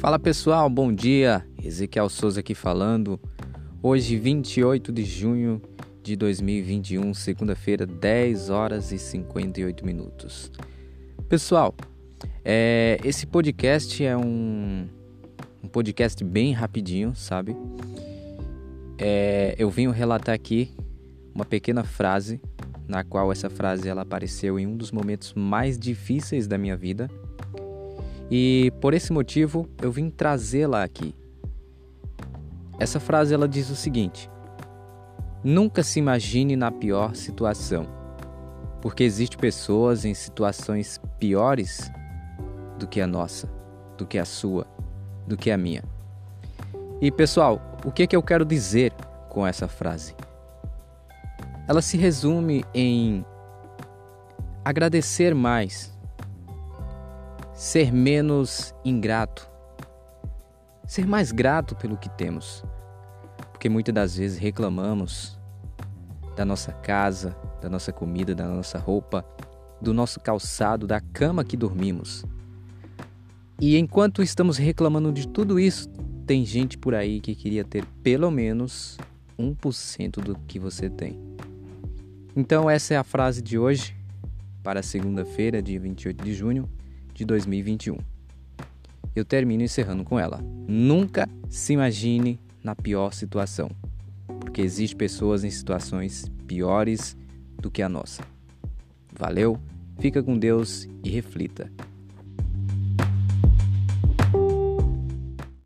Fala pessoal, bom dia. Ezequiel Souza aqui falando. Hoje, 28 de junho de 2021, segunda-feira, 10 horas e 58 minutos. Pessoal, é, esse podcast é um, um podcast bem rapidinho, sabe? É, eu venho relatar aqui uma pequena frase, na qual essa frase ela apareceu em um dos momentos mais difíceis da minha vida e por esse motivo eu vim trazê-la aqui. Essa frase ela diz o seguinte: Nunca se imagine na pior situação, porque existem pessoas em situações piores do que a nossa, do que a sua, do que a minha. E pessoal, o que, é que eu quero dizer com essa frase? Ela se resume em agradecer mais ser menos ingrato, ser mais grato pelo que temos, porque muitas das vezes reclamamos da nossa casa, da nossa comida, da nossa roupa, do nosso calçado, da cama que dormimos. E enquanto estamos reclamando de tudo isso, tem gente por aí que queria ter pelo menos 1% do que você tem. Então, essa é a frase de hoje, para segunda-feira, dia 28 de junho de 2021. Eu termino encerrando com ela. Nunca se imagine na pior situação, porque existem pessoas em situações piores do que a nossa. Valeu, fica com Deus e reflita.